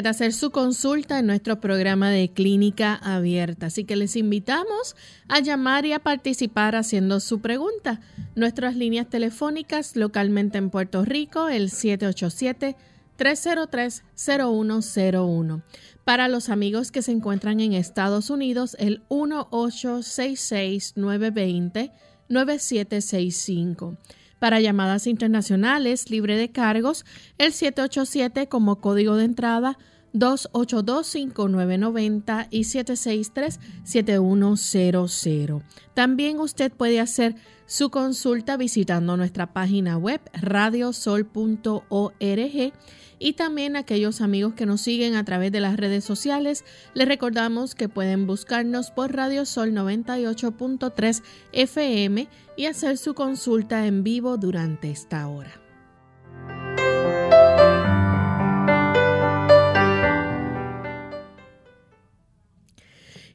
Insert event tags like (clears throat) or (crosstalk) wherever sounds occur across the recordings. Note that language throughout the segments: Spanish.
Usted hacer su consulta en nuestro programa de clínica abierta. Así que les invitamos a llamar y a participar haciendo su pregunta. Nuestras líneas telefónicas localmente en Puerto Rico, el 787-303-0101. Para los amigos que se encuentran en Estados Unidos, el 1866-920-9765. Para llamadas internacionales libre de cargos, el 787 como código de entrada 282-5990 y 763-7100. También usted puede hacer su consulta visitando nuestra página web radiosol.org y también aquellos amigos que nos siguen a través de las redes sociales, les recordamos que pueden buscarnos por Radio Sol 98.3 FM y hacer su consulta en vivo durante esta hora.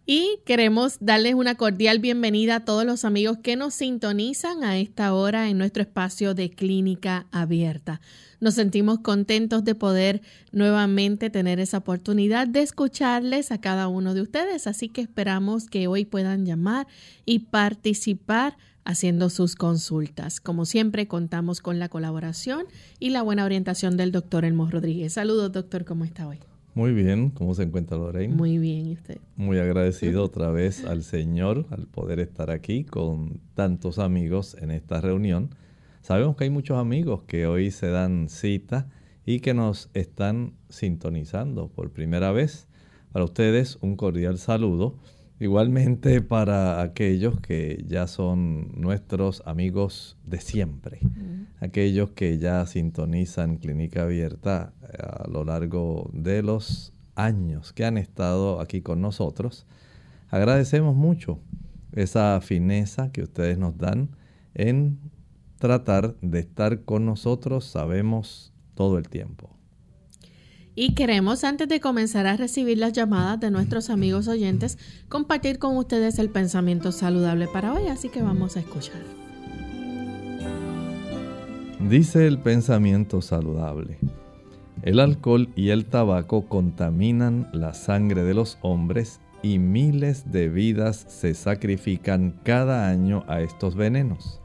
Y queremos darles una cordial bienvenida a todos los amigos que nos sintonizan a esta hora en nuestro espacio de clínica abierta. Nos sentimos contentos de poder nuevamente tener esa oportunidad de escucharles a cada uno de ustedes, así que esperamos que hoy puedan llamar y participar haciendo sus consultas. Como siempre, contamos con la colaboración y la buena orientación del doctor Elmo Rodríguez. Saludos, doctor, ¿cómo está hoy? Muy bien, ¿cómo se encuentra Lorraine? Muy bien, ¿y usted? Muy agradecido otra vez al Señor al poder estar aquí con tantos amigos en esta reunión. Sabemos que hay muchos amigos que hoy se dan cita y que nos están sintonizando por primera vez. Para ustedes un cordial saludo. Igualmente para aquellos que ya son nuestros amigos de siempre, aquellos que ya sintonizan Clínica Abierta eh, a lo largo de los años que han estado aquí con nosotros. Agradecemos mucho esa fineza que ustedes nos dan en tratar de estar con nosotros, sabemos todo el tiempo. Y queremos, antes de comenzar a recibir las llamadas de nuestros amigos oyentes, compartir con ustedes el pensamiento saludable para hoy, así que vamos a escuchar. Dice el pensamiento saludable. El alcohol y el tabaco contaminan la sangre de los hombres y miles de vidas se sacrifican cada año a estos venenos.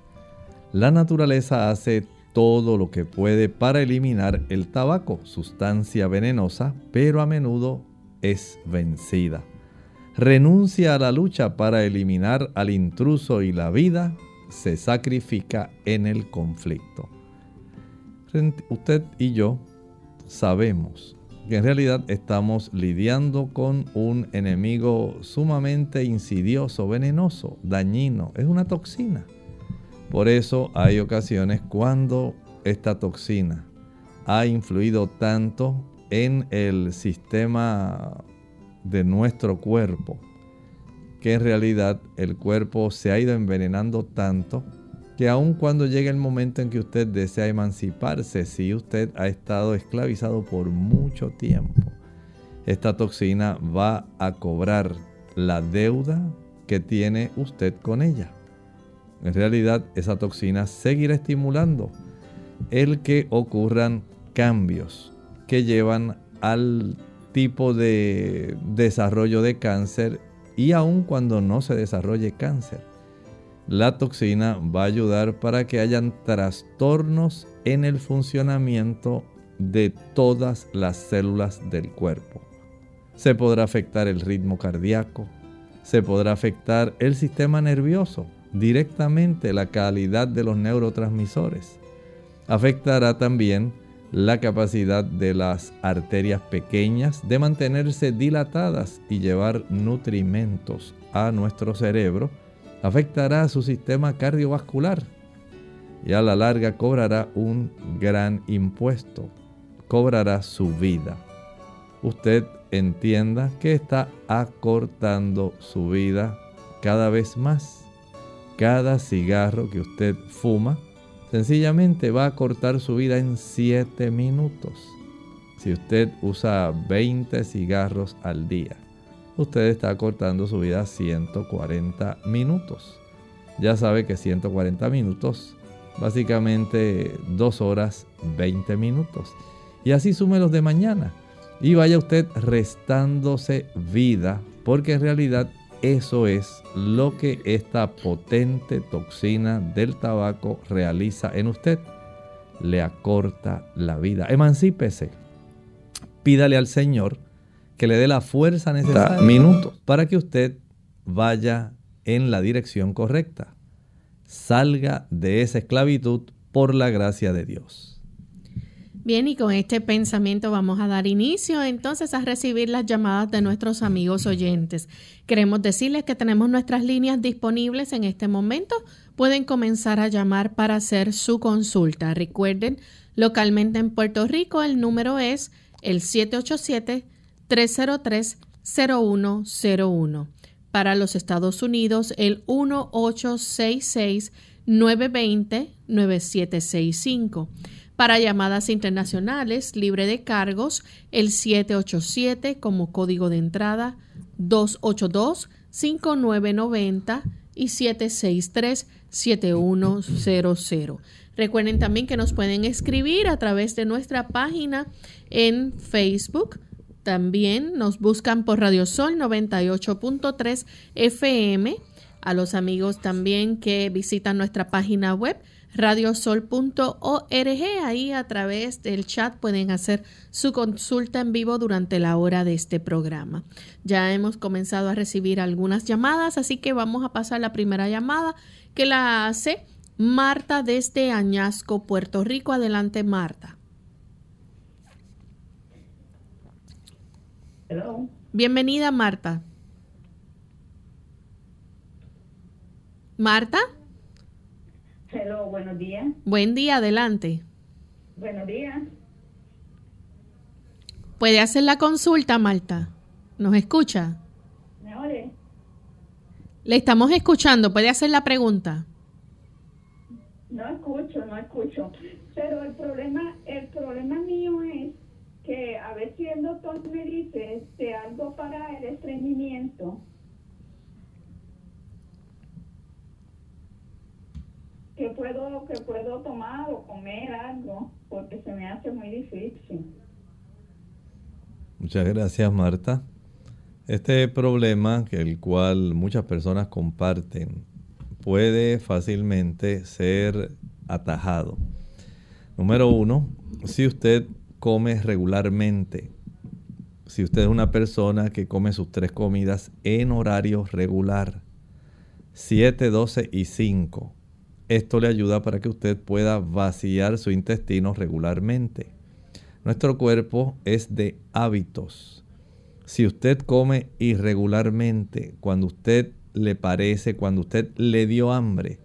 La naturaleza hace todo lo que puede para eliminar el tabaco, sustancia venenosa, pero a menudo es vencida. Renuncia a la lucha para eliminar al intruso y la vida se sacrifica en el conflicto. Usted y yo sabemos que en realidad estamos lidiando con un enemigo sumamente insidioso, venenoso, dañino. Es una toxina por eso hay ocasiones cuando esta toxina ha influido tanto en el sistema de nuestro cuerpo que en realidad el cuerpo se ha ido envenenando tanto que aun cuando llegue el momento en que usted desea emanciparse, si usted ha estado esclavizado por mucho tiempo, esta toxina va a cobrar la deuda que tiene usted con ella en realidad esa toxina seguirá estimulando el que ocurran cambios que llevan al tipo de desarrollo de cáncer y aun cuando no se desarrolle cáncer. La toxina va a ayudar para que hayan trastornos en el funcionamiento de todas las células del cuerpo. Se podrá afectar el ritmo cardíaco, se podrá afectar el sistema nervioso, directamente la calidad de los neurotransmisores. Afectará también la capacidad de las arterias pequeñas de mantenerse dilatadas y llevar nutrimentos a nuestro cerebro. Afectará su sistema cardiovascular y a la larga cobrará un gran impuesto. Cobrará su vida. Usted entienda que está acortando su vida cada vez más. Cada cigarro que usted fuma sencillamente va a cortar su vida en 7 minutos. Si usted usa 20 cigarros al día, usted está cortando su vida 140 minutos. Ya sabe que 140 minutos, básicamente 2 horas 20 minutos. Y así sume los de mañana. Y vaya usted restándose vida, porque en realidad eso es lo que esta potente toxina del tabaco realiza en usted. Le acorta la vida. Emancípese. Pídale al Señor que le dé la fuerza necesaria minutos para que usted vaya en la dirección correcta. Salga de esa esclavitud por la gracia de Dios. Bien, y con este pensamiento vamos a dar inicio entonces a recibir las llamadas de nuestros amigos oyentes. Queremos decirles que tenemos nuestras líneas disponibles en este momento. Pueden comenzar a llamar para hacer su consulta. Recuerden, localmente en Puerto Rico el número es el 787-303-0101. Para los Estados Unidos el 1866 920 9765 para llamadas internacionales, libre de cargos, el 787 como código de entrada, 282-5990 y 763-7100. Recuerden también que nos pueden escribir a través de nuestra página en Facebook. También nos buscan por Radio Sol 98.3 FM. A los amigos también que visitan nuestra página web radiosol.org. Ahí a través del chat pueden hacer su consulta en vivo durante la hora de este programa. Ya hemos comenzado a recibir algunas llamadas, así que vamos a pasar la primera llamada que la hace Marta desde Añasco, Puerto Rico. Adelante, Marta. Bienvenida, Marta. Marta. Hello, buenos días. Buen día, adelante. Buenos días. ¿Puede hacer la consulta, Marta? ¿Nos escucha? ¿Me oye? Le estamos escuchando, puede hacer la pregunta. No escucho, no escucho. Pero el problema, el problema mío es que a ver si el doctor me dice este, algo para el estreñimiento puedo, que puedo tomar o comer algo, porque se me hace muy difícil. Muchas gracias, Marta. Este problema, que el cual muchas personas comparten, puede fácilmente ser atajado. Número uno, si usted come regularmente, si usted es una persona que come sus tres comidas en horario regular, 7, 12 y 5, esto le ayuda para que usted pueda vaciar su intestino regularmente. Nuestro cuerpo es de hábitos. Si usted come irregularmente, cuando usted le parece, cuando usted le dio hambre,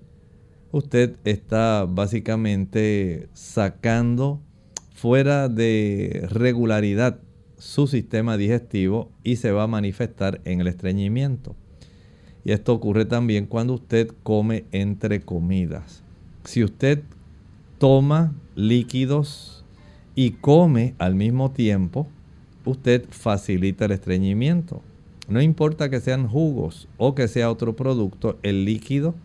usted está básicamente sacando fuera de regularidad su sistema digestivo y se va a manifestar en el estreñimiento. Y esto ocurre también cuando usted come entre comidas. Si usted toma líquidos y come al mismo tiempo, usted facilita el estreñimiento. No importa que sean jugos o que sea otro producto, el líquido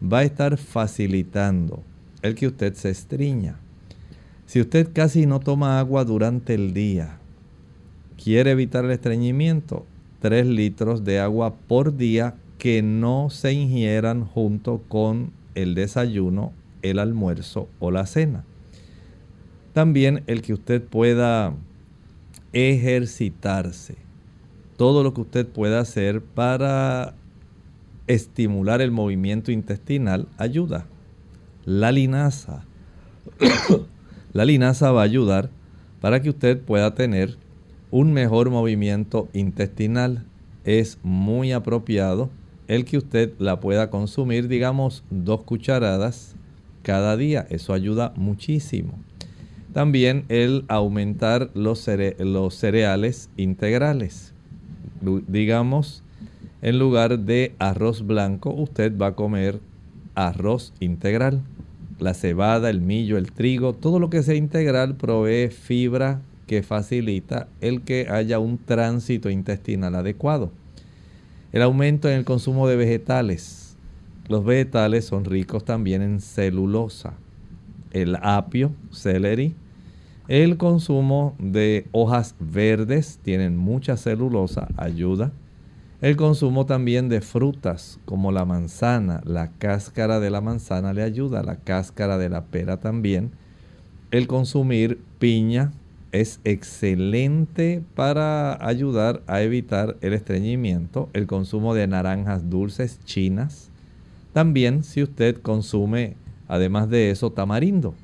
va a estar facilitando el que usted se estriña. Si usted casi no toma agua durante el día, quiere evitar el estreñimiento, 3 litros de agua por día que no se ingieran junto con el desayuno, el almuerzo o la cena. También el que usted pueda ejercitarse. Todo lo que usted pueda hacer para estimular el movimiento intestinal ayuda. La linaza. (coughs) la linaza va a ayudar para que usted pueda tener un mejor movimiento intestinal. Es muy apropiado el que usted la pueda consumir, digamos, dos cucharadas cada día. Eso ayuda muchísimo. También el aumentar los, los cereales integrales. Digamos, en lugar de arroz blanco, usted va a comer arroz integral. La cebada, el millo, el trigo, todo lo que sea integral provee fibra que facilita el que haya un tránsito intestinal adecuado. El aumento en el consumo de vegetales. Los vegetales son ricos también en celulosa. El apio, celery. El consumo de hojas verdes tienen mucha celulosa, ayuda. El consumo también de frutas como la manzana, la cáscara de la manzana le ayuda, la cáscara de la pera también. El consumir piña es excelente para ayudar a evitar el estreñimiento. El consumo de naranjas dulces chinas. También si usted consume, además de eso, tamarindo,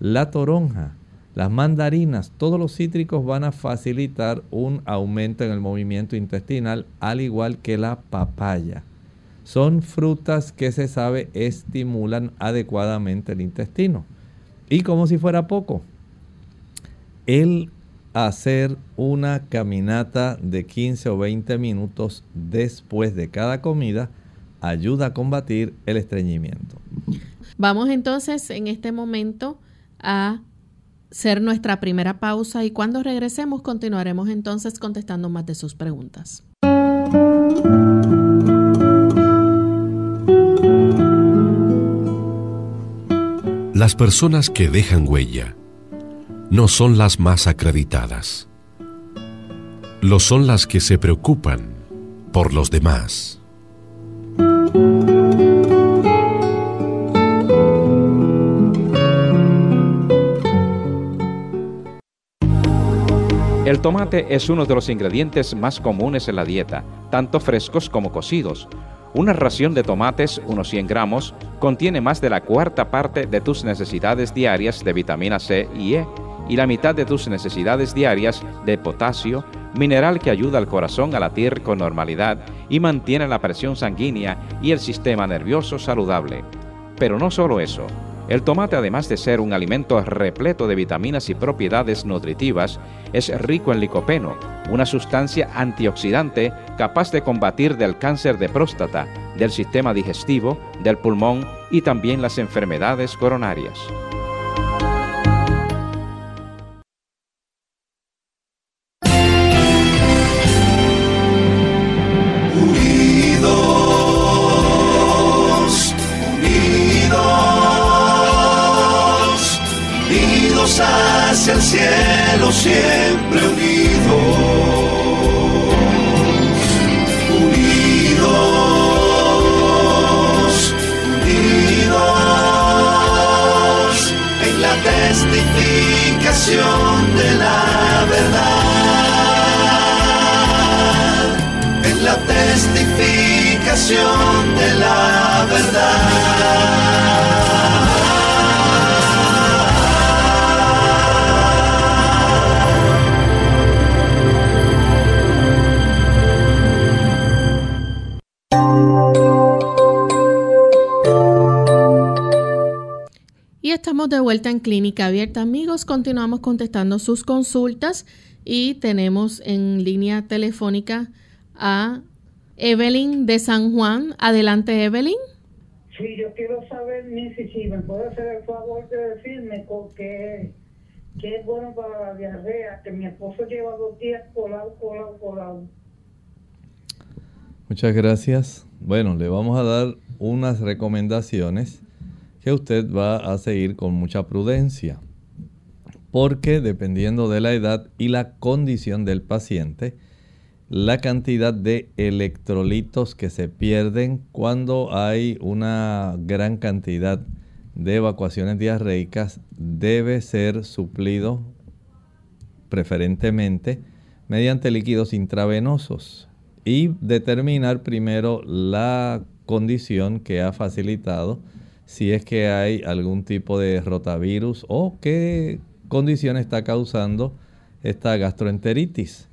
la toronja, las mandarinas, todos los cítricos van a facilitar un aumento en el movimiento intestinal, al igual que la papaya. Son frutas que se sabe estimulan adecuadamente el intestino. Y como si fuera poco, el hacer una caminata de 15 o 20 minutos después de cada comida ayuda a combatir el estreñimiento. Vamos entonces en este momento a ser nuestra primera pausa y cuando regresemos continuaremos entonces contestando más de sus preguntas. Las personas que dejan huella no son las más acreditadas. Lo son las que se preocupan por los demás. El tomate es uno de los ingredientes más comunes en la dieta, tanto frescos como cocidos. Una ración de tomates, unos 100 gramos, contiene más de la cuarta parte de tus necesidades diarias de vitamina C y E y la mitad de tus necesidades diarias de potasio, mineral que ayuda al corazón a latir con normalidad y mantiene la presión sanguínea y el sistema nervioso saludable. Pero no solo eso, el tomate, además de ser un alimento repleto de vitaminas y propiedades nutritivas, es rico en licopeno, una sustancia antioxidante capaz de combatir del cáncer de próstata, del sistema digestivo, del pulmón y también las enfermedades coronarias. hacia el cielo siempre unidos. De vuelta en Clínica Abierta, amigos. Continuamos contestando sus consultas y tenemos en línea telefónica a Evelyn de San Juan. Adelante, Evelyn. Sí, yo quiero saber, Missy, si me puede hacer el favor de decirme que, que es bueno para la diarrea, que mi esposo lleva dos días colado, colado, colado. Muchas gracias. Bueno, le vamos a dar unas recomendaciones que usted va a seguir con mucha prudencia, porque dependiendo de la edad y la condición del paciente, la cantidad de electrolitos que se pierden cuando hay una gran cantidad de evacuaciones diarreicas debe ser suplido preferentemente mediante líquidos intravenosos y determinar primero la condición que ha facilitado si es que hay algún tipo de rotavirus o qué condición está causando esta gastroenteritis.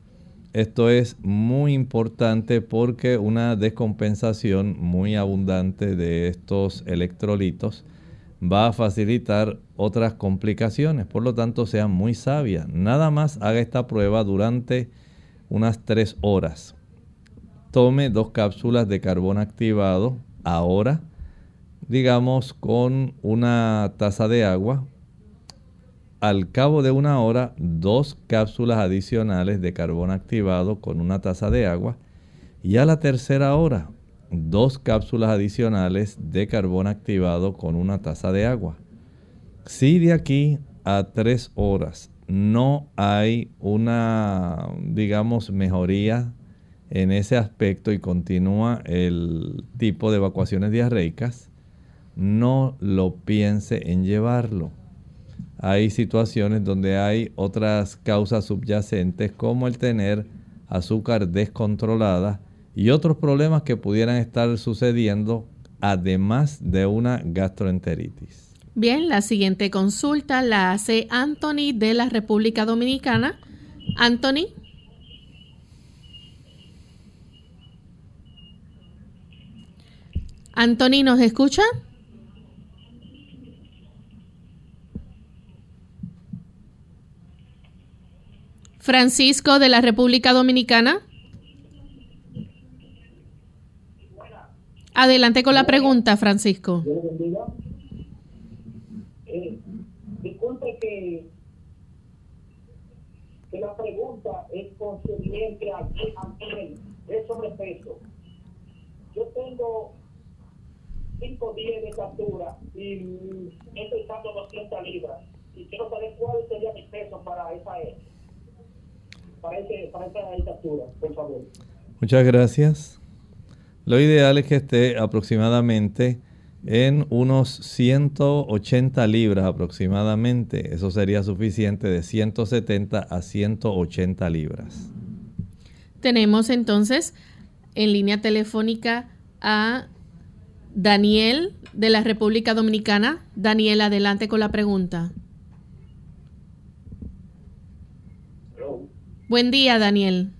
Esto es muy importante porque una descompensación muy abundante de estos electrolitos va a facilitar otras complicaciones. Por lo tanto, sea muy sabia. Nada más haga esta prueba durante unas tres horas. Tome dos cápsulas de carbón activado ahora, digamos con una taza de agua. Al cabo de una hora dos cápsulas adicionales de carbón activado con una taza de agua. Y a la tercera hora dos cápsulas adicionales de carbón activado con una taza de agua. Si de aquí a tres horas. No hay una, digamos, mejoría en ese aspecto y continúa el tipo de evacuaciones diarreicas, no lo piense en llevarlo hay situaciones donde hay otras causas subyacentes como el tener azúcar descontrolada y otros problemas que pudieran estar sucediendo además de una gastroenteritis. Bien, la siguiente consulta la hace Anthony de la República Dominicana. Anthony. Anthony, ¿nos escucha? Francisco de la República Dominicana. Adelante con la pregunta, Francisco. Eh, disculpe que, la pregunta es concerniente a quien es sobrepeso. Yo tengo 5 días de estatura y estoy pesando 200 libras. Y quiero saber cuál sería mi peso para esa edad para, esta por favor. Muchas gracias. Lo ideal es que esté aproximadamente en unos 180 libras aproximadamente. Eso sería suficiente de 170 a 180 libras. Tenemos entonces en línea telefónica a Daniel de la República Dominicana. Daniel, adelante con la pregunta. Buen día, Daniel.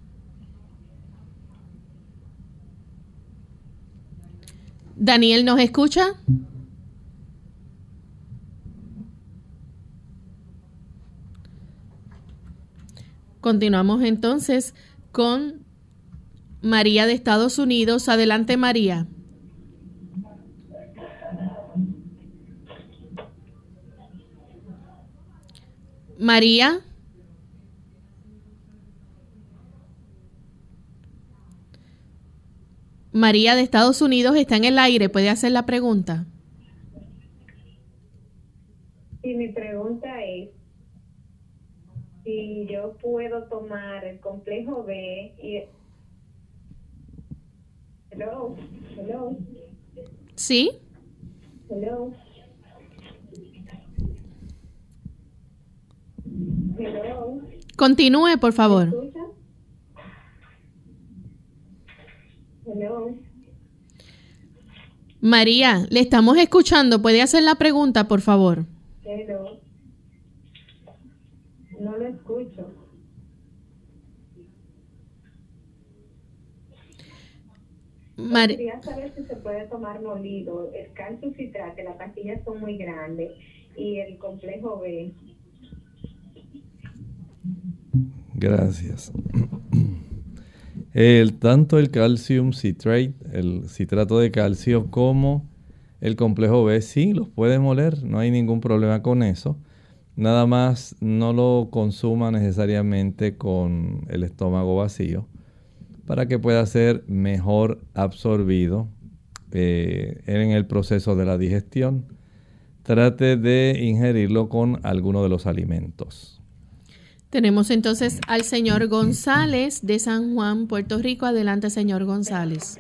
Daniel, ¿nos escucha? Continuamos entonces con María de Estados Unidos. Adelante, María. María. María de Estados Unidos está en el aire. ¿Puede hacer la pregunta? Y mi pregunta es si yo puedo tomar el complejo B y... Hello, hello. Sí. Hello. Hello. Continúe, por favor. María, le estamos escuchando. ¿Puede hacer la pregunta, por favor? Hello. No lo escucho. Quería saber si se puede tomar molido. El calcio citrate, las pastillas son muy grandes y el complejo B. Gracias. El, tanto el calcium citrate, el citrato de calcio, como el complejo B, sí, los puede moler, no hay ningún problema con eso. Nada más no lo consuma necesariamente con el estómago vacío para que pueda ser mejor absorbido eh, en el proceso de la digestión. Trate de ingerirlo con alguno de los alimentos. Tenemos entonces al señor González de San Juan, Puerto Rico. Adelante, señor González.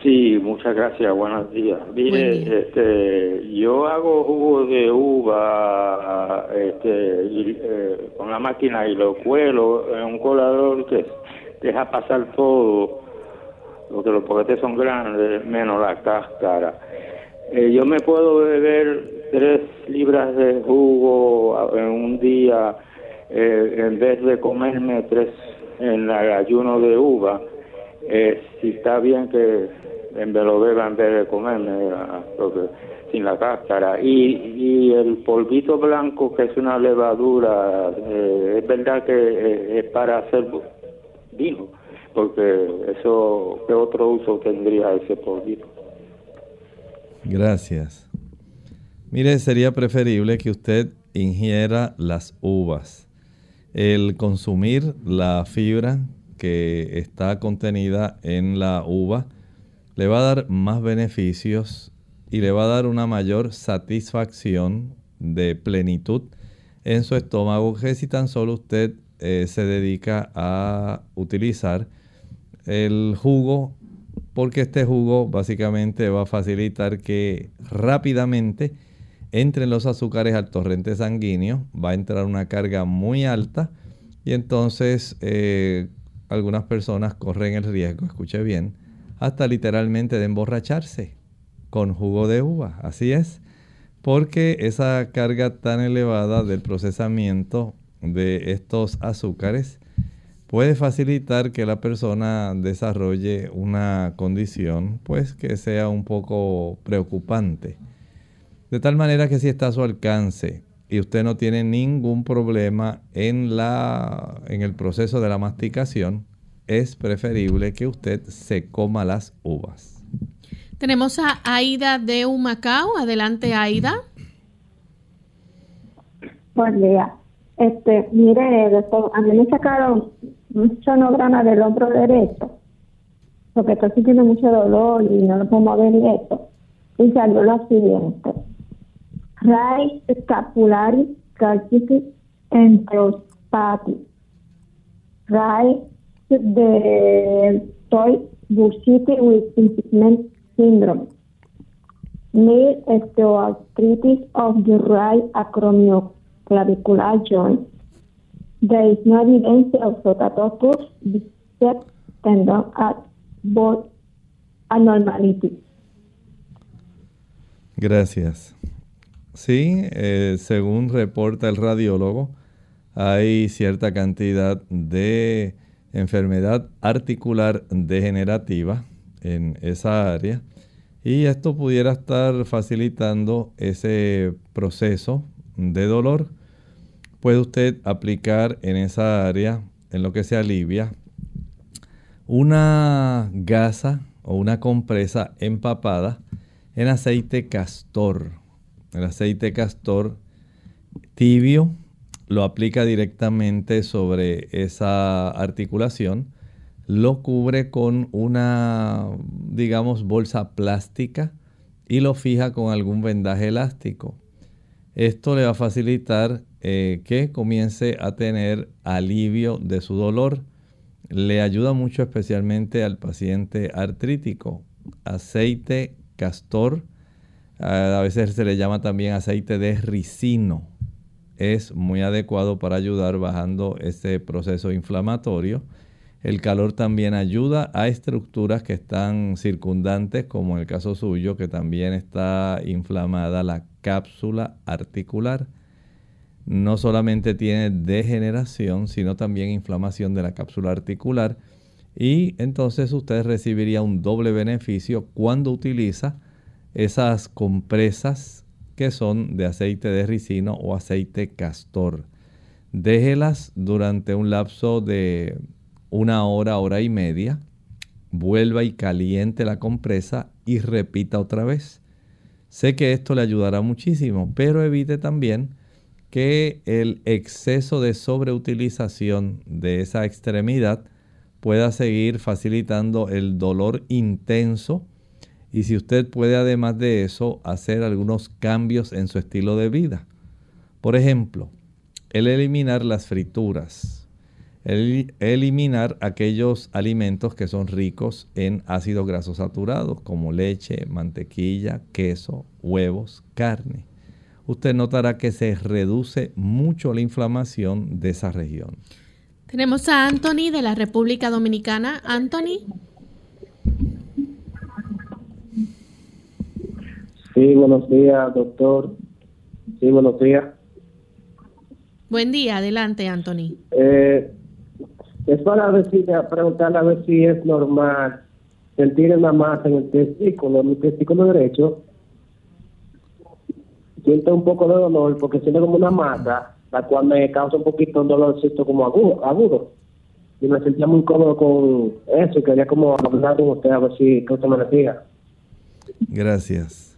Sí, muchas gracias, buenos días. Mire, este, yo hago jugo de uva este, eh, con la máquina y lo cuelo en un colador que deja pasar todo, porque los poquetes son grandes, menos la cáscara. Eh, yo me puedo beber tres libras de jugo en un día eh, en vez de comerme tres en el ayuno de uva. si está bien que vez lo beba en vez de comerme, sin la cáscara. Y, y el polvito blanco, que es una levadura, eh, es verdad que eh, es, para hacer vino, porque eso, ¿qué otro uso tendría ese polvito? Gracias. Mire, sería preferible que usted ingiera las uvas. El consumir la fibra que está contenida en la uva le va a dar más beneficios y le va a dar una mayor satisfacción de plenitud en su estómago que si tan solo usted eh, se dedica a utilizar el jugo porque este jugo básicamente va a facilitar que rápidamente entren los azúcares al torrente sanguíneo, va a entrar una carga muy alta y entonces eh, algunas personas corren el riesgo, escuche bien, hasta literalmente de emborracharse con jugo de uva. Así es, porque esa carga tan elevada del procesamiento de estos azúcares puede facilitar que la persona desarrolle una condición pues que sea un poco preocupante. De tal manera que si está a su alcance y usted no tiene ningún problema en, la, en el proceso de la masticación, es preferible que usted se coma las uvas. Tenemos a Aida de Humacao. Adelante, Aida. Buen día. Este, mire, doctor, a mí me sacaron un sonograma del hombro derecho, porque estoy sintiendo mucho dolor y no lo puedo mover esto. Y salió lo siguiente. Ray scapularis calcitis enterospati. Ray de Toy Bursitis with impingement syndrome. Knee osteoarthritis of the right acromioclavicular joint. There is no evidence of rotator bicep tendon at both abnormality. Gracias. Sí, eh, según reporta el radiólogo, hay cierta cantidad de enfermedad articular degenerativa en esa área y esto pudiera estar facilitando ese proceso de dolor. Puede usted aplicar en esa área, en lo que se alivia, una gasa o una compresa empapada en aceite castor. El aceite castor tibio lo aplica directamente sobre esa articulación, lo cubre con una, digamos, bolsa plástica y lo fija con algún vendaje elástico. Esto le va a facilitar eh, que comience a tener alivio de su dolor. Le ayuda mucho especialmente al paciente artrítico. Aceite castor, a veces se le llama también aceite de ricino es muy adecuado para ayudar bajando ese proceso inflamatorio. El calor también ayuda a estructuras que están circundantes, como en el caso suyo, que también está inflamada la cápsula articular. No solamente tiene degeneración, sino también inflamación de la cápsula articular. Y entonces usted recibiría un doble beneficio cuando utiliza esas compresas que son de aceite de ricino o aceite castor. Déjelas durante un lapso de una hora, hora y media. Vuelva y caliente la compresa y repita otra vez. Sé que esto le ayudará muchísimo, pero evite también que el exceso de sobreutilización de esa extremidad pueda seguir facilitando el dolor intenso y si usted puede además de eso hacer algunos cambios en su estilo de vida. Por ejemplo, el eliminar las frituras, eliminar aquellos alimentos que son ricos en ácidos grasos saturados, como leche, mantequilla, queso, huevos, carne. Usted notará que se reduce mucho la inflamación de esa región. Tenemos a Anthony de la República Dominicana. Anthony. Sí, buenos días, doctor. Sí, buenos días. Buen día, adelante, Anthony. Eh, es para decir, preguntarle a ver si es normal sentir una masa en el testículo, en el testículo derecho. Siento un poco de dolor porque siento como una masa, la cual me causa un poquito un dolorcito como agudo, agudo. Y me sentía muy cómodo con eso y quería como hablar con usted a ver si que usted me decía. Gracias.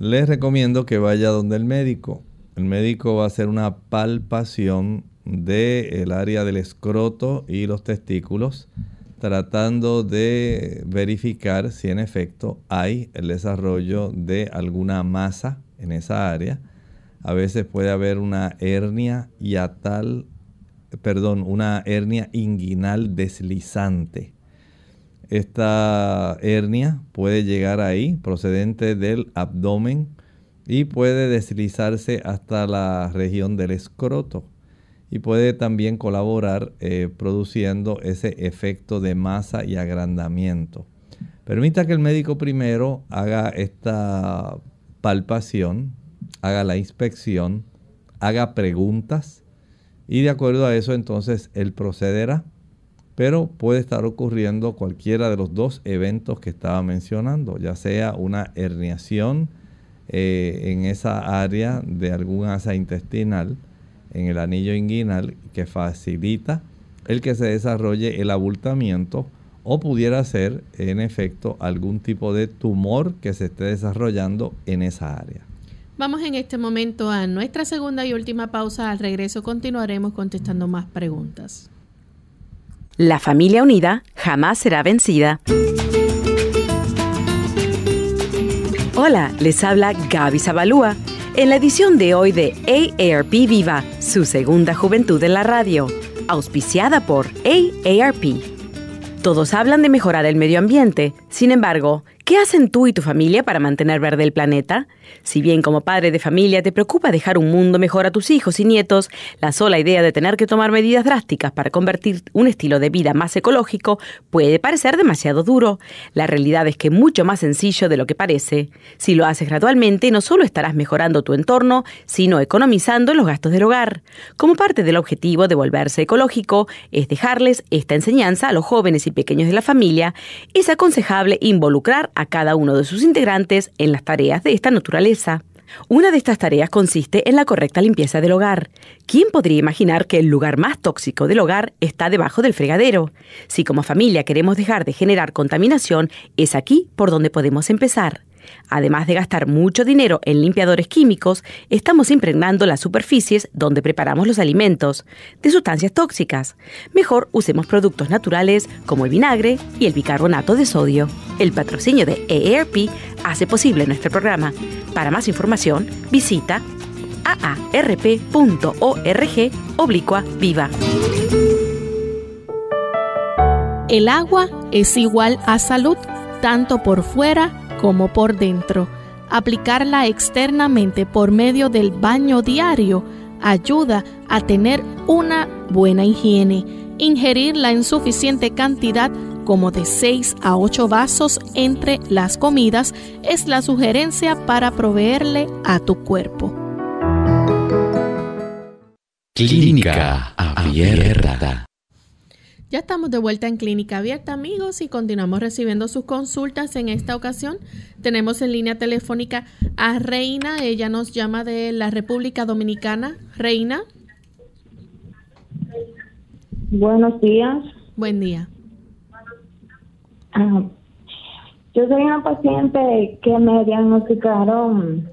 Les recomiendo que vaya donde el médico. El médico va a hacer una palpación del área del escroto y los testículos, tratando de verificar si en efecto hay el desarrollo de alguna masa en esa área. A veces puede haber una hernia tal perdón, una hernia inguinal deslizante. Esta hernia puede llegar ahí procedente del abdomen y puede deslizarse hasta la región del escroto y puede también colaborar eh, produciendo ese efecto de masa y agrandamiento. Permita que el médico primero haga esta palpación, haga la inspección, haga preguntas y de acuerdo a eso entonces él procederá. Pero puede estar ocurriendo cualquiera de los dos eventos que estaba mencionando, ya sea una herniación eh, en esa área de algún asa intestinal, en el anillo inguinal que facilita el que se desarrolle el abultamiento o pudiera ser en efecto algún tipo de tumor que se esté desarrollando en esa área. Vamos en este momento a nuestra segunda y última pausa. Al regreso continuaremos contestando más preguntas. La familia unida jamás será vencida. Hola, les habla Gaby Zabalúa en la edición de hoy de AARP Viva, su segunda juventud en la radio, auspiciada por AARP. Todos hablan de mejorar el medio ambiente, sin embargo, ¿Qué hacen tú y tu familia para mantener verde el planeta? Si bien como padre de familia te preocupa dejar un mundo mejor a tus hijos y nietos, la sola idea de tener que tomar medidas drásticas para convertir un estilo de vida más ecológico puede parecer demasiado duro. La realidad es que mucho más sencillo de lo que parece. Si lo haces gradualmente, no solo estarás mejorando tu entorno, sino economizando los gastos del hogar. Como parte del objetivo de volverse ecológico, es dejarles esta enseñanza a los jóvenes y pequeños de la familia, es aconsejable involucrar a cada uno de sus integrantes en las tareas de esta naturaleza. Una de estas tareas consiste en la correcta limpieza del hogar. ¿Quién podría imaginar que el lugar más tóxico del hogar está debajo del fregadero? Si como familia queremos dejar de generar contaminación, es aquí por donde podemos empezar. Además de gastar mucho dinero en limpiadores químicos, estamos impregnando las superficies donde preparamos los alimentos de sustancias tóxicas. Mejor usemos productos naturales como el vinagre y el bicarbonato de sodio. El patrocinio de EARP hace posible nuestro programa. Para más información, visita aarp.org oblicua viva. El agua es igual a salud, tanto por fuera como por dentro. Aplicarla externamente por medio del baño diario ayuda a tener una buena higiene. Ingerirla en suficiente cantidad como de 6 a 8 vasos entre las comidas es la sugerencia para proveerle a tu cuerpo. Clínica Abierta. Ya estamos de vuelta en Clínica Abierta, amigos, y continuamos recibiendo sus consultas. En esta ocasión tenemos en línea telefónica a Reina. Ella nos llama de la República Dominicana. Reina. Buenos días. Buen día. Ah, yo soy una paciente que me diagnosticaron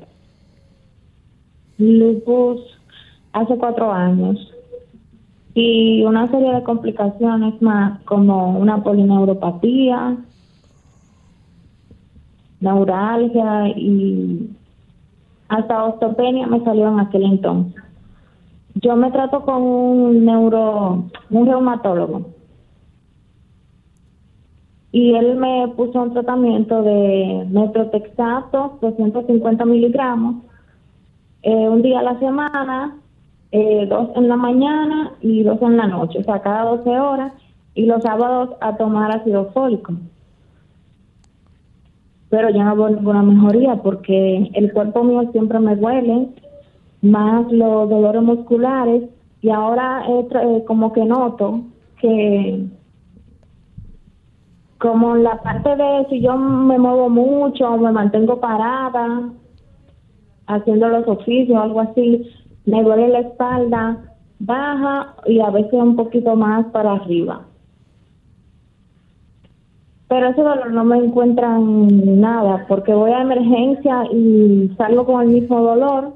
lupus hace cuatro años y una serie de complicaciones más como una polineuropatía, neuralgia y hasta osteopenia me salió en aquel entonces. yo me trato con un neuro, un reumatólogo. Y él me puso un tratamiento de metrotexato, 250 miligramos, eh, un día a la semana, eh, dos en la mañana y dos en la noche, o sea, cada 12 horas, y los sábados a tomar ácido fólico. Pero yo no veo ninguna mejoría porque el cuerpo mío siempre me duele, más los dolores musculares, y ahora eh, como que noto que como la parte de si yo me muevo mucho, me mantengo parada, haciendo los oficios, algo así, me duele la espalda baja y a veces un poquito más para arriba. Pero ese dolor no me encuentran nada, porque voy a emergencia y salgo con el mismo dolor,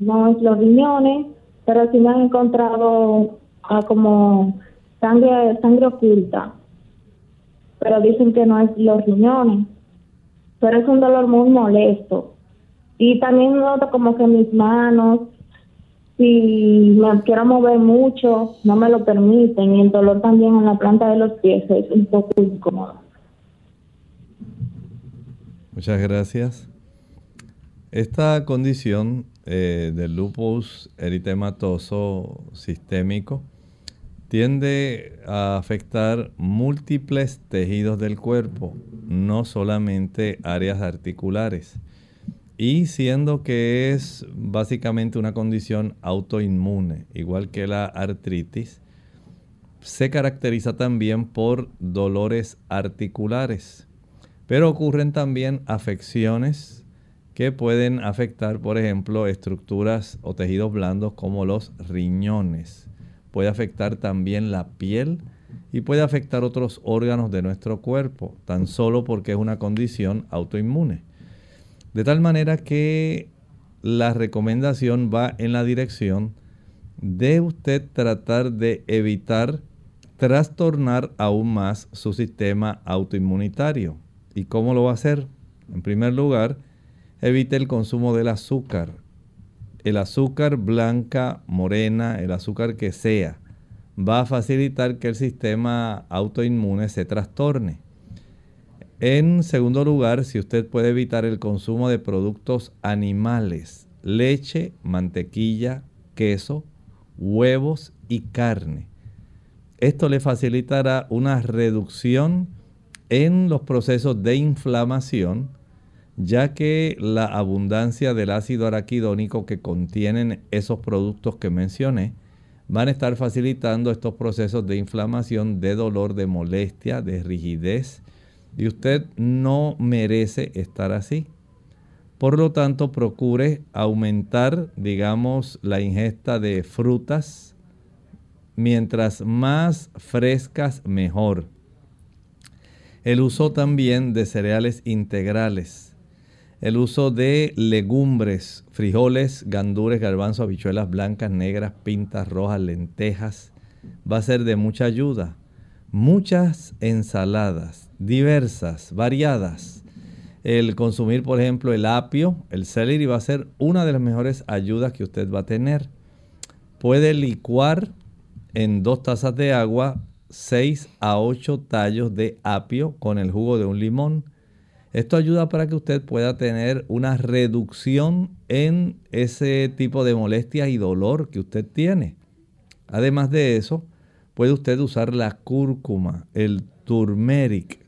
no es los riñones, pero sí me han encontrado ah, como sangre, sangre oculta. Pero dicen que no es los riñones. Pero es un dolor muy molesto. Y también noto como que mis manos, si me quiero mover mucho, no me lo permiten. Y el dolor también en la planta de los pies es un poco incómodo. Muchas gracias. Esta condición eh, del lupus eritematoso sistémico tiende a afectar múltiples tejidos del cuerpo, no solamente áreas articulares. Y siendo que es básicamente una condición autoinmune, igual que la artritis, se caracteriza también por dolores articulares. Pero ocurren también afecciones que pueden afectar, por ejemplo, estructuras o tejidos blandos como los riñones puede afectar también la piel y puede afectar otros órganos de nuestro cuerpo, tan solo porque es una condición autoinmune. De tal manera que la recomendación va en la dirección de usted tratar de evitar trastornar aún más su sistema autoinmunitario. ¿Y cómo lo va a hacer? En primer lugar, evite el consumo del azúcar el azúcar blanca, morena, el azúcar que sea, va a facilitar que el sistema autoinmune se trastorne. En segundo lugar, si usted puede evitar el consumo de productos animales, leche, mantequilla, queso, huevos y carne. Esto le facilitará una reducción en los procesos de inflamación ya que la abundancia del ácido araquidónico que contienen esos productos que mencioné van a estar facilitando estos procesos de inflamación, de dolor, de molestia, de rigidez, y usted no merece estar así. Por lo tanto, procure aumentar, digamos, la ingesta de frutas. Mientras más frescas, mejor. El uso también de cereales integrales el uso de legumbres, frijoles, gandures, garbanzos, habichuelas blancas, negras, pintas, rojas, lentejas, va a ser de mucha ayuda. Muchas ensaladas, diversas, variadas. El consumir, por ejemplo, el apio, el celery va a ser una de las mejores ayudas que usted va a tener. Puede licuar en dos tazas de agua 6 a 8 tallos de apio con el jugo de un limón esto ayuda para que usted pueda tener una reducción en ese tipo de molestia y dolor que usted tiene. Además de eso, puede usted usar la cúrcuma, el turmeric.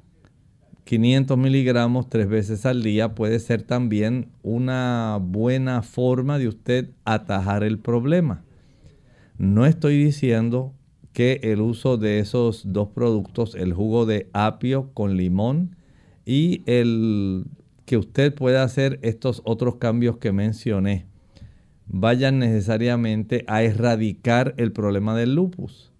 500 miligramos tres veces al día puede ser también una buena forma de usted atajar el problema. No estoy diciendo que el uso de esos dos productos, el jugo de apio con limón, y el que usted pueda hacer estos otros cambios que mencioné vayan necesariamente a erradicar el problema del lupus,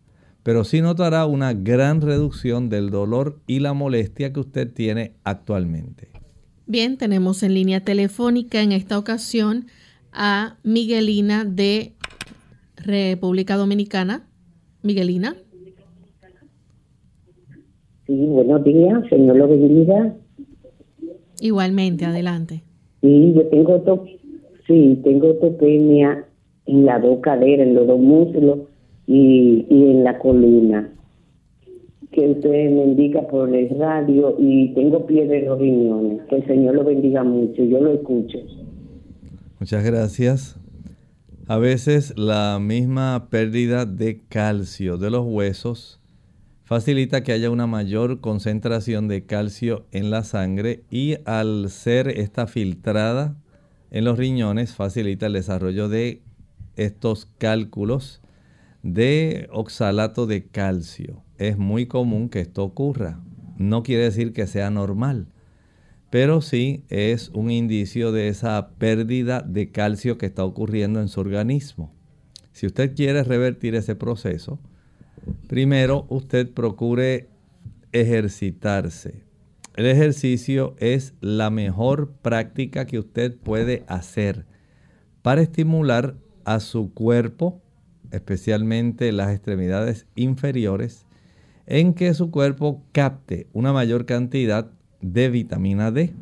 pero sí notará una gran reducción del dolor y la molestia que usted tiene actualmente. Bien, tenemos en línea telefónica en esta ocasión a Miguelina de República Dominicana. Miguelina. Sí, buenos días, señor lo bendiga. Igualmente, adelante. Sí, yo tengo, to sí, tengo topenia en la dos caderas, en los dos muslos y, y en la columna que usted me indica por el radio y tengo pie de los riñones. Que el Señor lo bendiga mucho, yo lo escucho. Muchas gracias. A veces la misma pérdida de calcio de los huesos facilita que haya una mayor concentración de calcio en la sangre y al ser esta filtrada en los riñones facilita el desarrollo de estos cálculos de oxalato de calcio. Es muy común que esto ocurra. No quiere decir que sea normal, pero sí es un indicio de esa pérdida de calcio que está ocurriendo en su organismo. Si usted quiere revertir ese proceso, primero usted procure ejercitarse. El ejercicio es la mejor práctica que usted puede hacer para estimular a su cuerpo, especialmente las extremidades inferiores, en que su cuerpo capte una mayor cantidad de vitamina D.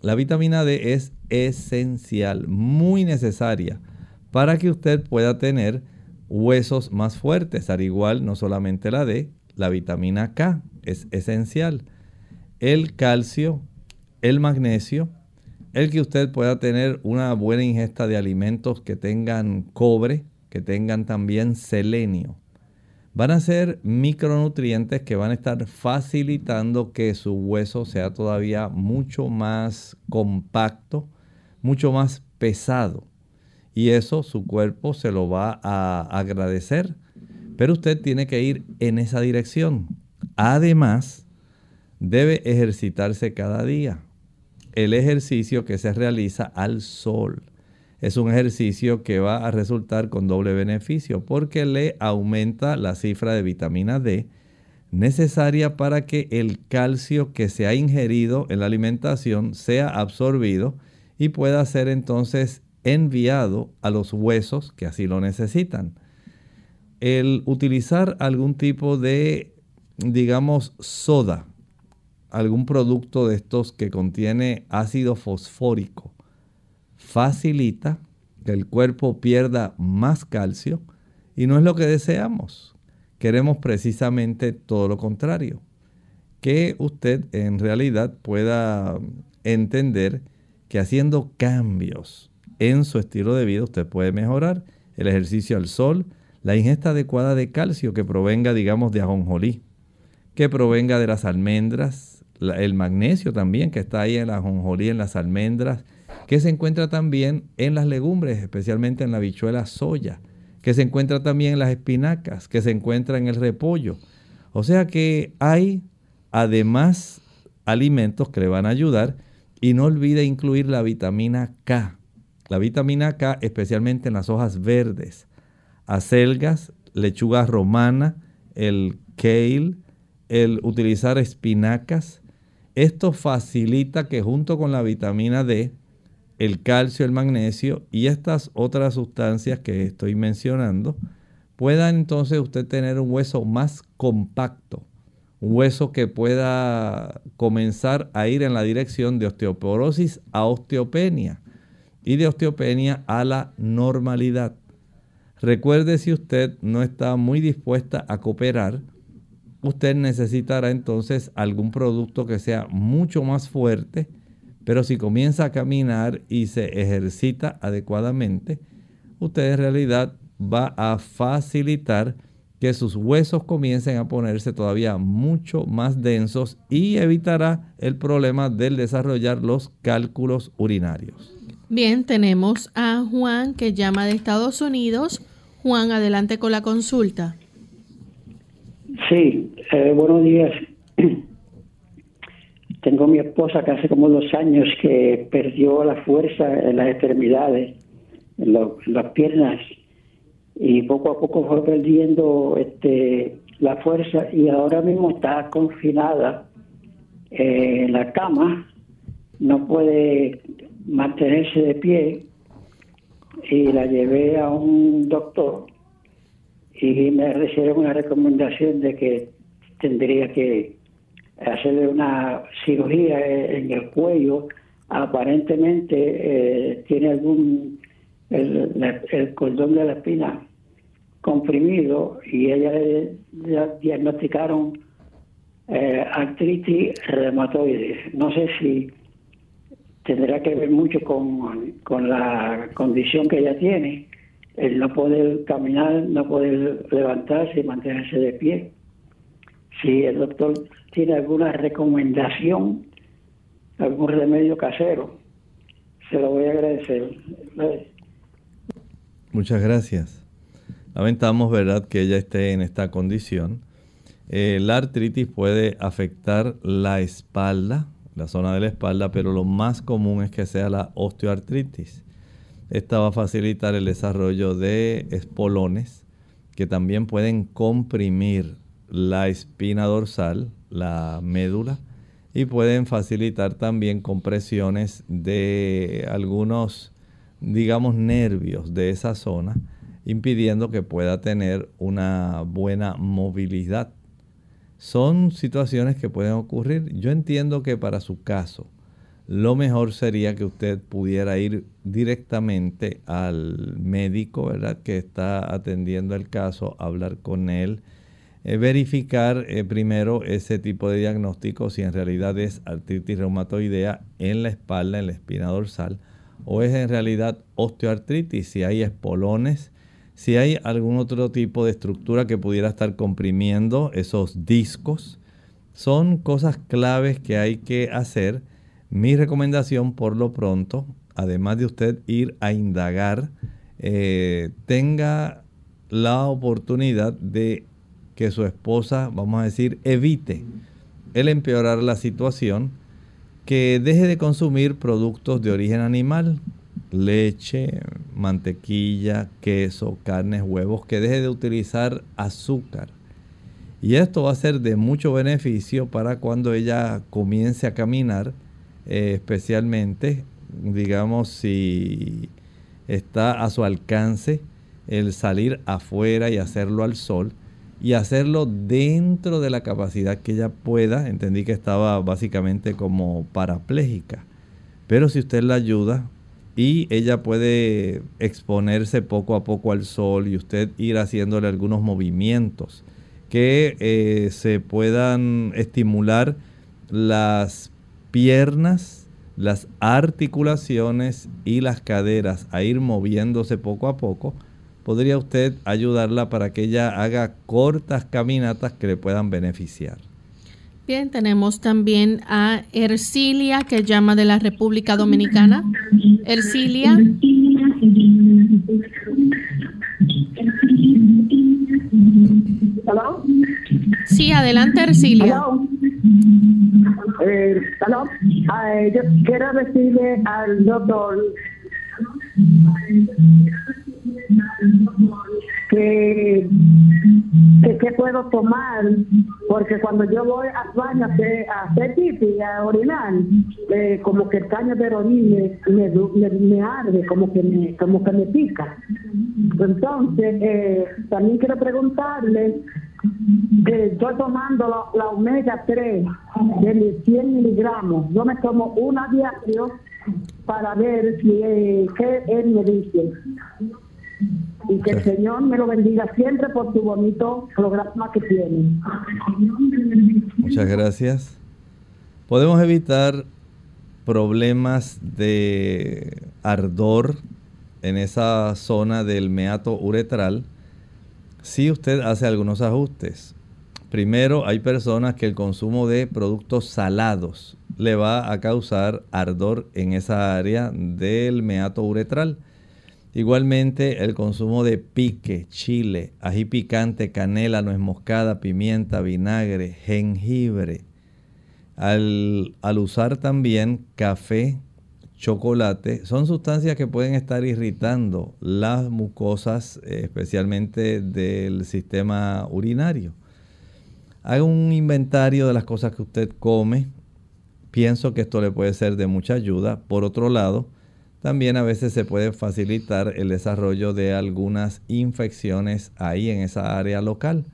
La vitamina D es esencial, muy necesaria para que usted pueda tener huesos más fuertes. Al igual, no solamente la D, la vitamina K es esencial. El calcio, el magnesio, el que usted pueda tener una buena ingesta de alimentos que tengan cobre, que tengan también selenio van a ser micronutrientes que van a estar facilitando que su hueso sea todavía mucho más compacto, mucho más pesado. Y eso su cuerpo se lo va a agradecer. Pero usted tiene que ir en esa dirección. Además, debe ejercitarse cada día. El ejercicio que se realiza al sol es un ejercicio que va a resultar con doble beneficio porque le aumenta la cifra de vitamina D necesaria para que el calcio que se ha ingerido en la alimentación sea absorbido y pueda ser entonces enviado a los huesos que así lo necesitan. El utilizar algún tipo de, digamos, soda, algún producto de estos que contiene ácido fosfórico, facilita que el cuerpo pierda más calcio y no es lo que deseamos. Queremos precisamente todo lo contrario. Que usted en realidad pueda entender que haciendo cambios en su estilo de vida usted puede mejorar el ejercicio al sol, la ingesta adecuada de calcio que provenga, digamos, de ajonjolí, que provenga de las almendras, el magnesio también que está ahí en la ajonjolí, en las almendras, que se encuentra también en las legumbres, especialmente en la bichuela soya, que se encuentra también en las espinacas, que se encuentra en el repollo. O sea que hay además alimentos que le van a ayudar y no olvide incluir la vitamina K. La vitamina K especialmente en las hojas verdes, acelgas, lechuga romana, el kale, el utilizar espinacas. Esto facilita que junto con la vitamina D el calcio, el magnesio y estas otras sustancias que estoy mencionando, pueda entonces usted tener un hueso más compacto, un hueso que pueda comenzar a ir en la dirección de osteoporosis a osteopenia y de osteopenia a la normalidad. Recuerde si usted no está muy dispuesta a cooperar, usted necesitará entonces algún producto que sea mucho más fuerte, pero si comienza a caminar y se ejercita adecuadamente, usted en realidad va a facilitar que sus huesos comiencen a ponerse todavía mucho más densos y evitará el problema del desarrollar los cálculos urinarios. Bien, tenemos a Juan que llama de Estados Unidos. Juan, adelante con la consulta. Sí, eh, buenos días. (clears throat) Tengo mi esposa que hace como dos años que perdió la fuerza en las extremidades, en, las piernas, y poco a poco fue perdiendo este, la fuerza y ahora mismo está confinada en la cama, no puede mantenerse de pie y la llevé a un doctor y me recibieron una recomendación de que tendría que hacerle una cirugía en el cuello, aparentemente eh, tiene algún el, cordón de la espina comprimido y ella le, diagnosticaron eh, artritis reumatoide. No sé si tendrá que ver mucho con, con la condición que ella tiene, el no poder caminar, no poder levantarse y mantenerse de pie. Si el doctor tiene alguna recomendación, algún remedio casero, se lo voy a agradecer. Muchas gracias. Lamentamos, ¿verdad?, que ella esté en esta condición. Eh, la artritis puede afectar la espalda, la zona de la espalda, pero lo más común es que sea la osteoartritis. Esta va a facilitar el desarrollo de espolones que también pueden comprimir la espina dorsal, la médula, y pueden facilitar también compresiones de algunos, digamos, nervios de esa zona, impidiendo que pueda tener una buena movilidad. Son situaciones que pueden ocurrir. Yo entiendo que para su caso, lo mejor sería que usted pudiera ir directamente al médico, ¿verdad? Que está atendiendo el caso, hablar con él, eh, verificar eh, primero ese tipo de diagnóstico, si en realidad es artritis reumatoidea en la espalda, en la espina dorsal, o es en realidad osteoartritis, si hay espolones, si hay algún otro tipo de estructura que pudiera estar comprimiendo esos discos. Son cosas claves que hay que hacer. Mi recomendación por lo pronto, además de usted ir a indagar, eh, tenga la oportunidad de que su esposa, vamos a decir, evite el empeorar la situación, que deje de consumir productos de origen animal, leche, mantequilla, queso, carnes, huevos, que deje de utilizar azúcar. Y esto va a ser de mucho beneficio para cuando ella comience a caminar, eh, especialmente, digamos, si está a su alcance el salir afuera y hacerlo al sol y hacerlo dentro de la capacidad que ella pueda. Entendí que estaba básicamente como parapléjica. Pero si usted la ayuda y ella puede exponerse poco a poco al sol y usted ir haciéndole algunos movimientos que eh, se puedan estimular las piernas, las articulaciones y las caderas a ir moviéndose poco a poco, podría usted ayudarla para que ella haga cortas caminatas que le puedan beneficiar. Bien, tenemos también a Ercilia que llama de la República Dominicana. Ercilia. Sí, adelante Ercilia. Eh, yo quiero decirle al doctor que, que, puedo tomar, porque cuando yo voy a hacer, a hacer pipi, a orinar, eh, como que el caño de orina me, me, arde, como que me, como que me pica. Entonces, eh, también quiero preguntarle, que estoy tomando la, omega 3 de 100 miligramos, yo me tomo una diario para ver si, eh, qué él me dice. Y que el Señor me lo bendiga siempre por su bonito programa que tiene. Muchas gracias. Podemos evitar problemas de ardor en esa zona del meato uretral si usted hace algunos ajustes. Primero, hay personas que el consumo de productos salados le va a causar ardor en esa área del meato uretral. Igualmente el consumo de pique, chile, ají picante, canela, nuez moscada, pimienta, vinagre, jengibre. Al, al, usar también café, chocolate, son sustancias que pueden estar irritando las mucosas, especialmente del sistema urinario. Haga un inventario de las cosas que usted come. Pienso que esto le puede ser de mucha ayuda. Por otro lado, también a veces se puede facilitar el desarrollo de algunas infecciones ahí en esa área local.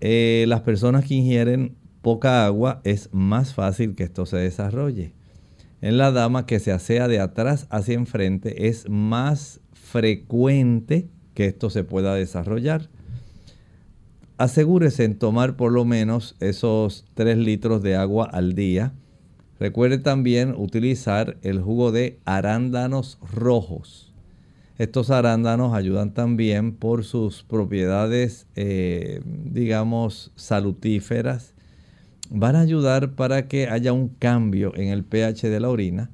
Eh, las personas que ingieren poca agua es más fácil que esto se desarrolle. En la dama que se asea de atrás hacia enfrente es más frecuente que esto se pueda desarrollar. Asegúrese en tomar por lo menos esos 3 litros de agua al día. Recuerde también utilizar el jugo de arándanos rojos. Estos arándanos ayudan también por sus propiedades, eh, digamos, salutíferas. Van a ayudar para que haya un cambio en el pH de la orina.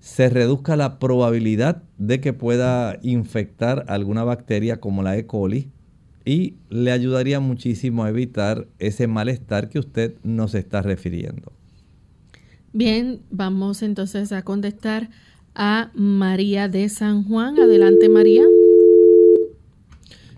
Se reduzca la probabilidad de que pueda infectar alguna bacteria como la E. coli y le ayudaría muchísimo a evitar ese malestar que usted nos está refiriendo. Bien, vamos entonces a contestar a María de San Juan. Adelante, María.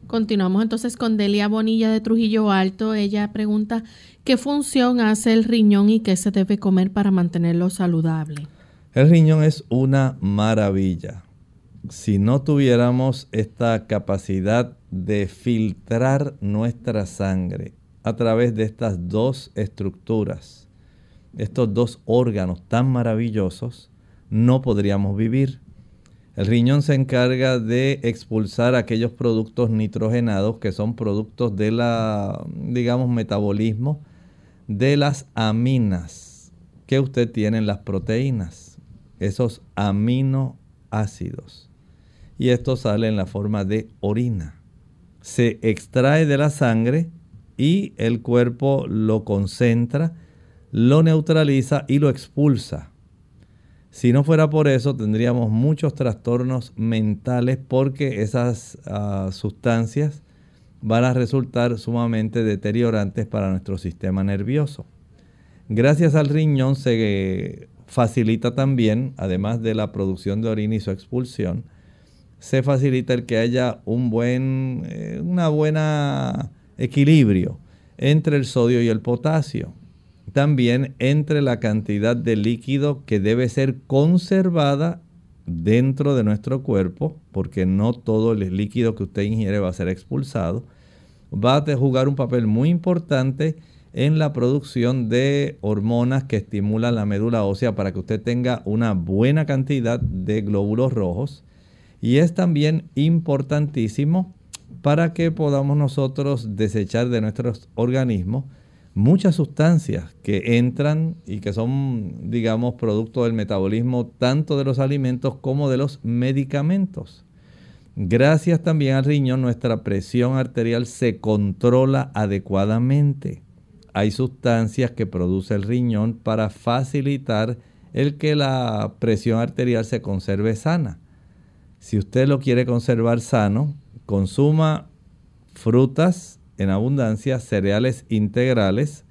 Continuamos entonces con Delia Bonilla de Trujillo Alto. Ella pregunta, ¿qué función hace el riñón y qué se debe comer para mantenerlo saludable? El riñón es una maravilla. Si no tuviéramos esta capacidad de filtrar nuestra sangre a través de estas dos estructuras, estos dos órganos tan maravillosos, no podríamos vivir. El riñón se encarga de expulsar aquellos productos nitrogenados que son productos de la, digamos, metabolismo de las aminas que usted tiene en las proteínas, esos aminoácidos. Y esto sale en la forma de orina. Se extrae de la sangre y el cuerpo lo concentra, lo neutraliza y lo expulsa. Si no fuera por eso, tendríamos muchos trastornos mentales porque esas ah, sustancias van a resultar sumamente deteriorantes para nuestro sistema nervioso. Gracias al riñón se facilita también, además de la producción de orina y su expulsión, se facilita el que haya un buen, eh, una buena equilibrio entre el sodio y el potasio también entre la cantidad de líquido que debe ser conservada dentro de nuestro cuerpo, porque no todo el líquido que usted ingiere va a ser expulsado, va a jugar un papel muy importante en la producción de hormonas que estimulan la médula ósea para que usted tenga una buena cantidad de glóbulos rojos. Y es también importantísimo para que podamos nosotros desechar de nuestros organismos muchas sustancias que entran y que son, digamos, producto del metabolismo tanto de los alimentos como de los medicamentos. Gracias también al riñón, nuestra presión arterial se controla adecuadamente. Hay sustancias que produce el riñón para facilitar el que la presión arterial se conserve sana. Si usted lo quiere conservar sano, consuma frutas, en abundancia cereales integrales,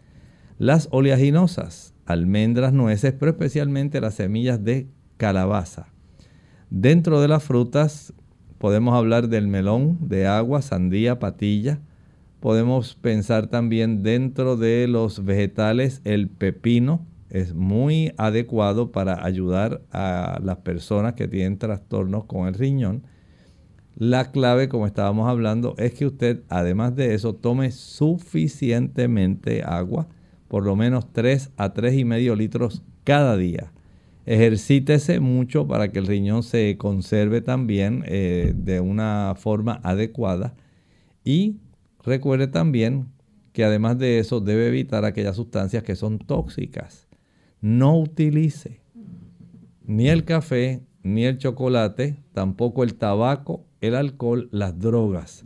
las oleaginosas, almendras, nueces, pero especialmente las semillas de calabaza. Dentro de las frutas podemos hablar del melón, de agua, sandía, patilla. Podemos pensar también dentro de los vegetales el pepino. Es muy adecuado para ayudar a las personas que tienen trastornos con el riñón. La clave, como estábamos hablando, es que usted, además de eso, tome suficientemente agua, por lo menos 3 a 3 y medio litros cada día. Ejercítese mucho para que el riñón se conserve también eh, de una forma adecuada. Y recuerde también que además de eso debe evitar aquellas sustancias que son tóxicas. No utilice ni el café, ni el chocolate, tampoco el tabaco el alcohol, las drogas.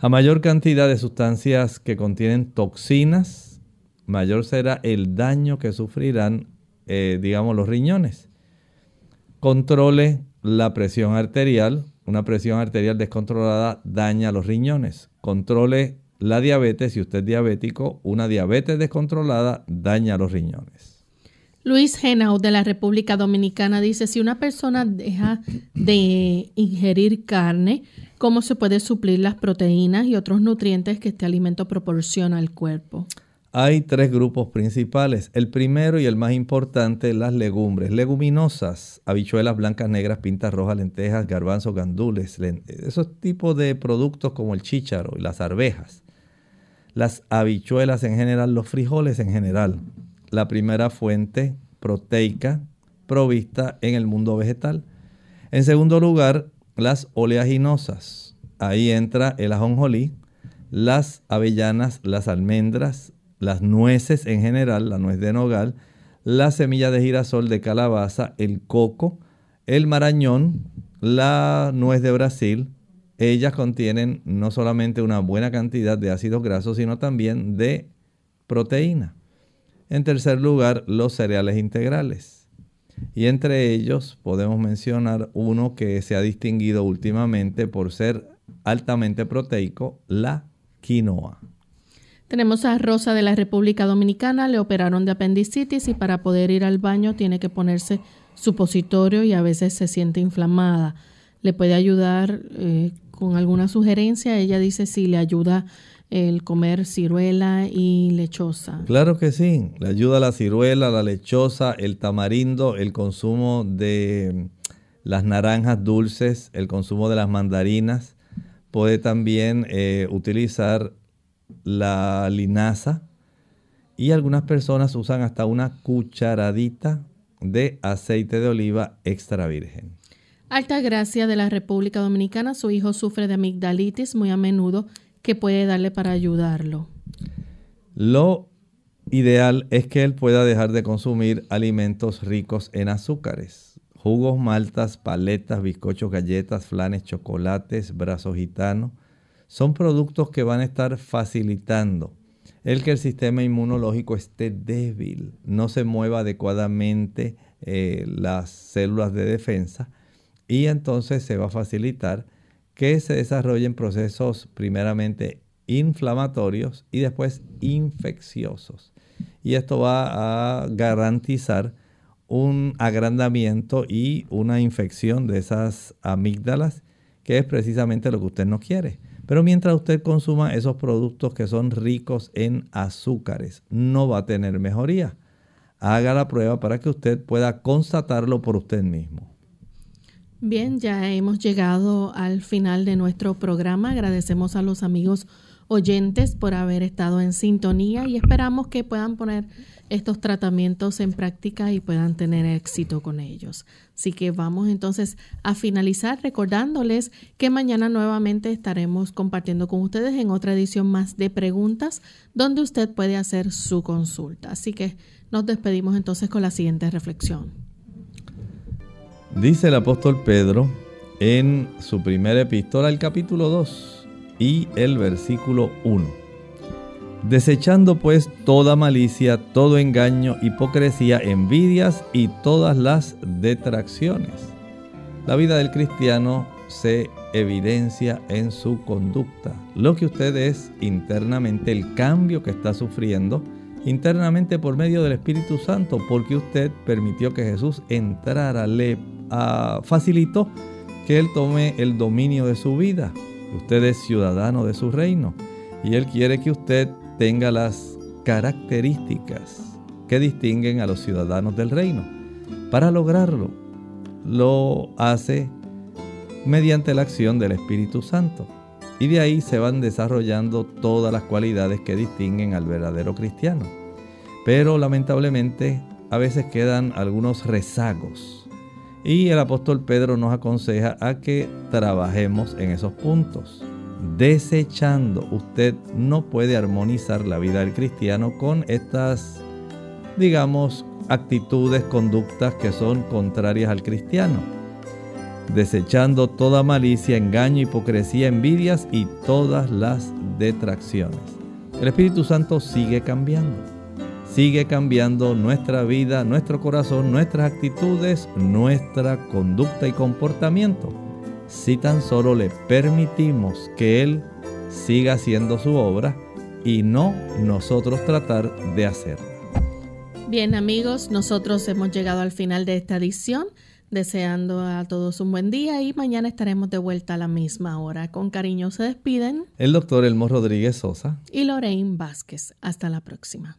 A mayor cantidad de sustancias que contienen toxinas, mayor será el daño que sufrirán, eh, digamos, los riñones. Controle la presión arterial. Una presión arterial descontrolada daña los riñones. Controle la diabetes. Si usted es diabético, una diabetes descontrolada daña los riñones. Luis Genau de la República Dominicana dice, si una persona deja de ingerir carne, ¿cómo se puede suplir las proteínas y otros nutrientes que este alimento proporciona al cuerpo? Hay tres grupos principales. El primero y el más importante, las legumbres. Leguminosas, habichuelas blancas, negras, pintas rojas, lentejas, garbanzos, gandules, esos tipos de productos como el chícharo y las arvejas. Las habichuelas en general, los frijoles en general la primera fuente proteica provista en el mundo vegetal. En segundo lugar, las oleaginosas. Ahí entra el ajonjolí, las avellanas, las almendras, las nueces en general, la nuez de nogal, la semilla de girasol de calabaza, el coco, el marañón, la nuez de Brasil. Ellas contienen no solamente una buena cantidad de ácidos grasos, sino también de proteína. En tercer lugar, los cereales integrales. Y entre ellos podemos mencionar uno que se ha distinguido últimamente por ser altamente proteico, la quinoa. Tenemos a Rosa de la República Dominicana, le operaron de apendicitis y para poder ir al baño tiene que ponerse supositorio y a veces se siente inflamada. ¿Le puede ayudar eh, con alguna sugerencia? Ella dice si le ayuda el comer ciruela y lechosa. Claro que sí, le ayuda la ciruela, la lechosa, el tamarindo, el consumo de las naranjas dulces, el consumo de las mandarinas. Puede también eh, utilizar la linaza y algunas personas usan hasta una cucharadita de aceite de oliva extra virgen. Alta Gracia de la República Dominicana, su hijo sufre de amigdalitis muy a menudo. ¿Qué puede darle para ayudarlo? Lo ideal es que él pueda dejar de consumir alimentos ricos en azúcares. Jugos, maltas, paletas, bizcochos, galletas, flanes, chocolates, brazos gitanos, son productos que van a estar facilitando el que el sistema inmunológico esté débil, no se mueva adecuadamente eh, las células de defensa y entonces se va a facilitar que se desarrollen procesos primeramente inflamatorios y después infecciosos. Y esto va a garantizar un agrandamiento y una infección de esas amígdalas, que es precisamente lo que usted no quiere. Pero mientras usted consuma esos productos que son ricos en azúcares, no va a tener mejoría. Haga la prueba para que usted pueda constatarlo por usted mismo. Bien, ya hemos llegado al final de nuestro programa. Agradecemos a los amigos oyentes por haber estado en sintonía y esperamos que puedan poner estos tratamientos en práctica y puedan tener éxito con ellos. Así que vamos entonces a finalizar recordándoles que mañana nuevamente estaremos compartiendo con ustedes en otra edición más de preguntas donde usted puede hacer su consulta. Así que nos despedimos entonces con la siguiente reflexión. Dice el apóstol Pedro en su primera epístola, el capítulo 2 y el versículo 1. Desechando pues toda malicia, todo engaño, hipocresía, envidias y todas las detracciones. La vida del cristiano se evidencia en su conducta. Lo que usted es internamente, el cambio que está sufriendo internamente por medio del Espíritu Santo, porque usted permitió que Jesús entrara, le ah, facilitó que Él tome el dominio de su vida. Usted es ciudadano de su reino y Él quiere que usted tenga las características que distinguen a los ciudadanos del reino. Para lograrlo, lo hace mediante la acción del Espíritu Santo. Y de ahí se van desarrollando todas las cualidades que distinguen al verdadero cristiano. Pero lamentablemente a veces quedan algunos rezagos y el apóstol Pedro nos aconseja a que trabajemos en esos puntos. Desechando, usted no puede armonizar la vida del cristiano con estas, digamos, actitudes, conductas que son contrarias al cristiano. Desechando toda malicia, engaño, hipocresía, envidias y todas las detracciones. El Espíritu Santo sigue cambiando sigue cambiando nuestra vida, nuestro corazón, nuestras actitudes, nuestra conducta y comportamiento. Si tan solo le permitimos que Él siga haciendo su obra y no nosotros tratar de hacerla. Bien amigos, nosotros hemos llegado al final de esta edición, deseando a todos un buen día y mañana estaremos de vuelta a la misma hora. Con cariño se despiden el doctor Elmo Rodríguez Sosa y Lorraine Vázquez. Hasta la próxima.